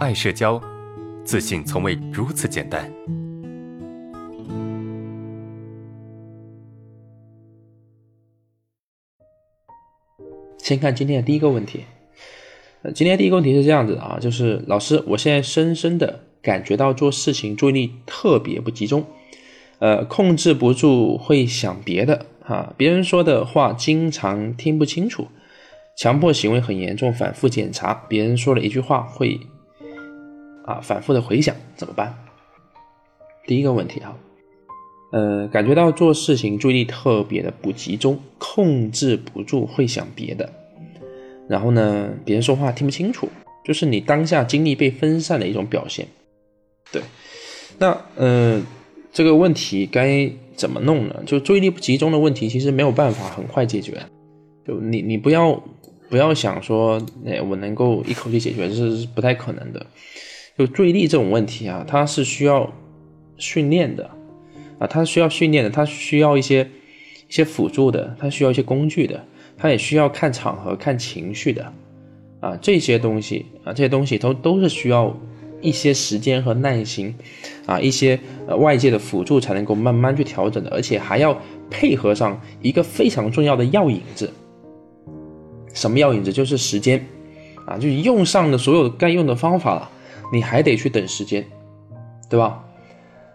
爱社交，自信从未如此简单。先看今天的第一个问题。呃，今天第一个问题是这样子的啊，就是老师，我现在深深的感觉到做事情注意力特别不集中，呃，控制不住会想别的啊，别人说的话经常听不清楚，强迫行为很严重，反复检查，别人说了一句话会啊反复的回想，怎么办？第一个问题哈，呃，感觉到做事情注意力特别的不集中，控制不住会想别的。然后呢，别人说话听不清楚，就是你当下精力被分散的一种表现。对，那呃，这个问题该怎么弄呢？就注意力不集中的问题，其实没有办法很快解决。就你你不要不要想说，哎，我能够一口气解决，这是不太可能的。就注意力这种问题啊，它是需要训练的啊，它需要训练的，它需要一些一些辅助的，它需要一些工具的。它也需要看场合、看情绪的，啊，这些东西啊，这些东西都都是需要一些时间和耐心，啊，一些呃外界的辅助才能够慢慢去调整的，而且还要配合上一个非常重要的药引子。什么药引子？就是时间，啊，就用上的所有该用的方法了，你还得去等时间，对吧？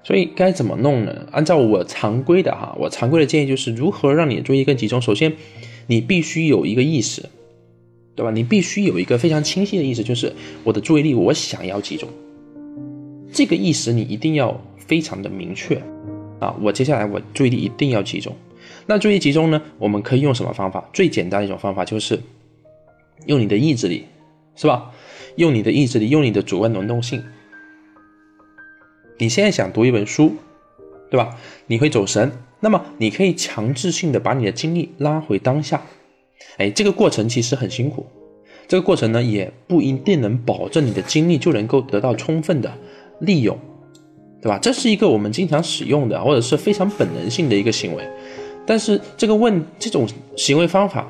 所以该怎么弄呢？按照我常规的哈，我常规的建议就是如何让你的注意力更集中。首先。你必须有一个意识，对吧？你必须有一个非常清晰的意识，就是我的注意力我想要集中。这个意识你一定要非常的明确啊！我接下来我注意力一定要集中。那注意集中呢？我们可以用什么方法？最简单的一种方法就是用你的意志力，是吧？用你的意志力，用你的主观能动性。你现在想读一本书，对吧？你会走神。那么你可以强制性的把你的精力拉回当下，哎，这个过程其实很辛苦，这个过程呢也不一定能保证你的精力就能够得到充分的利用，对吧？这是一个我们经常使用的或者是非常本能性的一个行为，但是这个问这种行为方法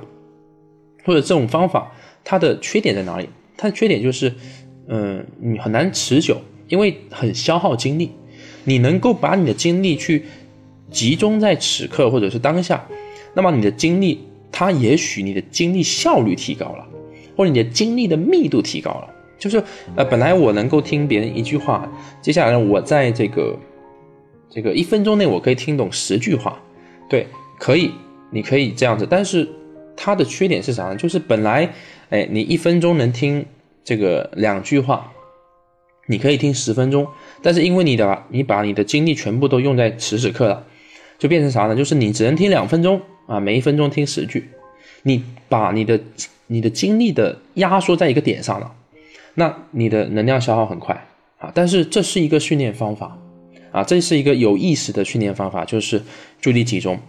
或者这种方法它的缺点在哪里？它的缺点就是，嗯，你很难持久，因为很消耗精力，你能够把你的精力去。集中在此刻或者是当下，那么你的精力，它也许你的精力效率提高了，或者你的精力的密度提高了。就是呃，本来我能够听别人一句话，接下来，我在这个这个一分钟内我可以听懂十句话，对，可以，你可以这样子。但是它的缺点是啥呢？就是本来哎，你一分钟能听这个两句话，你可以听十分钟，但是因为你的你把你的精力全部都用在此时刻了。就变成啥呢？就是你只能听两分钟啊，每一分钟听十句，你把你的你的精力的压缩在一个点上了，那你的能量消耗很快啊。但是这是一个训练方法啊，这是一个有意识的训练方法，就是注意力集中。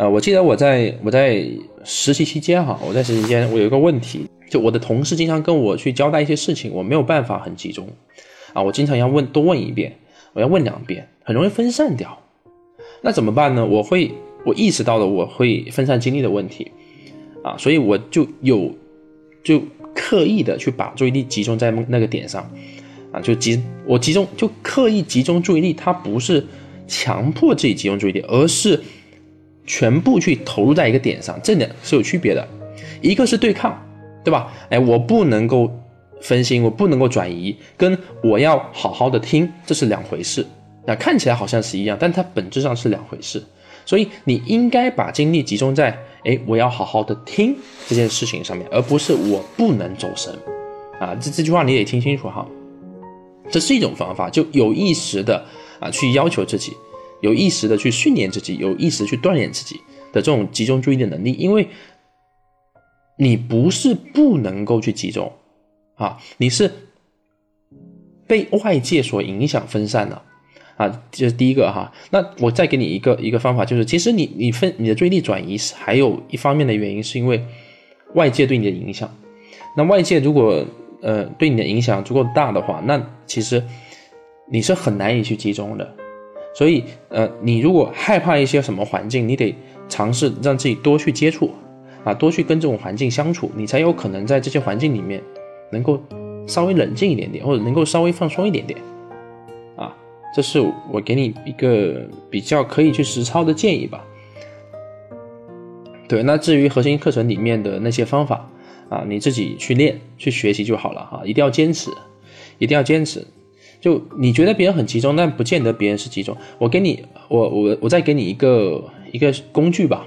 呃，我记得我在我在实习期间哈，我在实习期间我有一个问题，就我的同事经常跟我去交代一些事情，我没有办法很集中啊，我经常要问多问一遍，我要问两遍，很容易分散掉。那怎么办呢？我会，我意识到了我会分散精力的问题，啊，所以我就有，就刻意的去把注意力集中在那个点上，啊，就集我集中就刻意集中注意力，它不是强迫自己集中注意力，而是全部去投入在一个点上，这点是有区别的，一个是对抗，对吧？哎，我不能够分心，我不能够转移，跟我要好好的听，这是两回事。那看起来好像是一样，但它本质上是两回事。所以你应该把精力集中在，哎，我要好好的听这件事情上面，而不是我不能走神。啊，这这句话你得听清楚哈。这是一种方法，就有意识的啊去要求自己，有意识的去训练自己，有意识去锻炼自己的这种集中注意的能力。因为你不是不能够去集中，啊，你是被外界所影响分散了。啊，这是第一个哈。那我再给你一个一个方法，就是其实你你分你的注意力转移，还有一方面的原因是因为外界对你的影响。那外界如果呃对你的影响足够大的话，那其实你是很难以去集中的。所以呃，你如果害怕一些什么环境，你得尝试让自己多去接触啊，多去跟这种环境相处，你才有可能在这些环境里面能够稍微冷静一点点，或者能够稍微放松一点点，啊，这是我给你一个比较可以去实操的建议吧。对，那至于核心课程里面的那些方法啊，你自己去练去学习就好了哈，一定要坚持，一定要坚持。就你觉得别人很集中，但不见得别人是集中。我给你，我我我再给你一个一个工具吧，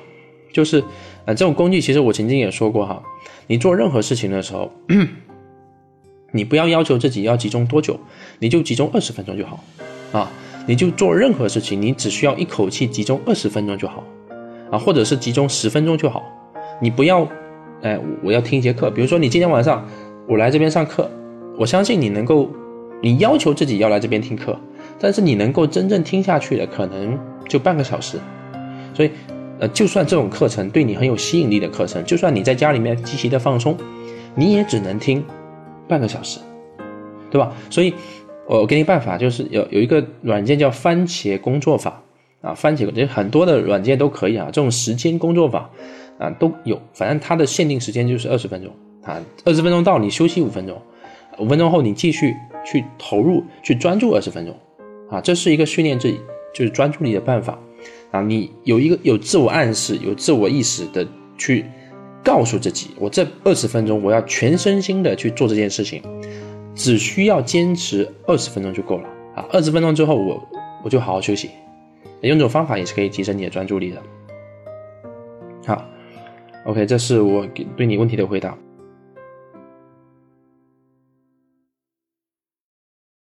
就是啊，这种工具其实我曾经也说过哈，你做任何事情的时候，你不要要求自己要集中多久，你就集中二十分钟就好。啊，你就做任何事情，你只需要一口气集中二十分钟就好。啊，或者是集中十分钟就好，你不要，哎，我要听一节课，比如说你今天晚上我来这边上课，我相信你能够。你要求自己要来这边听课，但是你能够真正听下去的可能就半个小时，所以，呃，就算这种课程对你很有吸引力的课程，就算你在家里面积极的放松，你也只能听半个小时，对吧？所以，我给你办法，就是有有一个软件叫番茄工作法啊，番茄这很多的软件都可以啊，这种时间工作法啊都有，反正它的限定时间就是二十分钟啊，二十分钟到你休息五分钟，五分钟后你继续。去投入，去专注二十分钟，啊，这是一个训练自己就是专注力的办法，啊，你有一个有自我暗示、有自我意识的去告诉自己，我这二十分钟我要全身心的去做这件事情，只需要坚持二十分钟就够了，啊，二十分钟之后我我就好好休息，用这种方法也是可以提升你的专注力的。好，OK，这是我给对你问题的回答。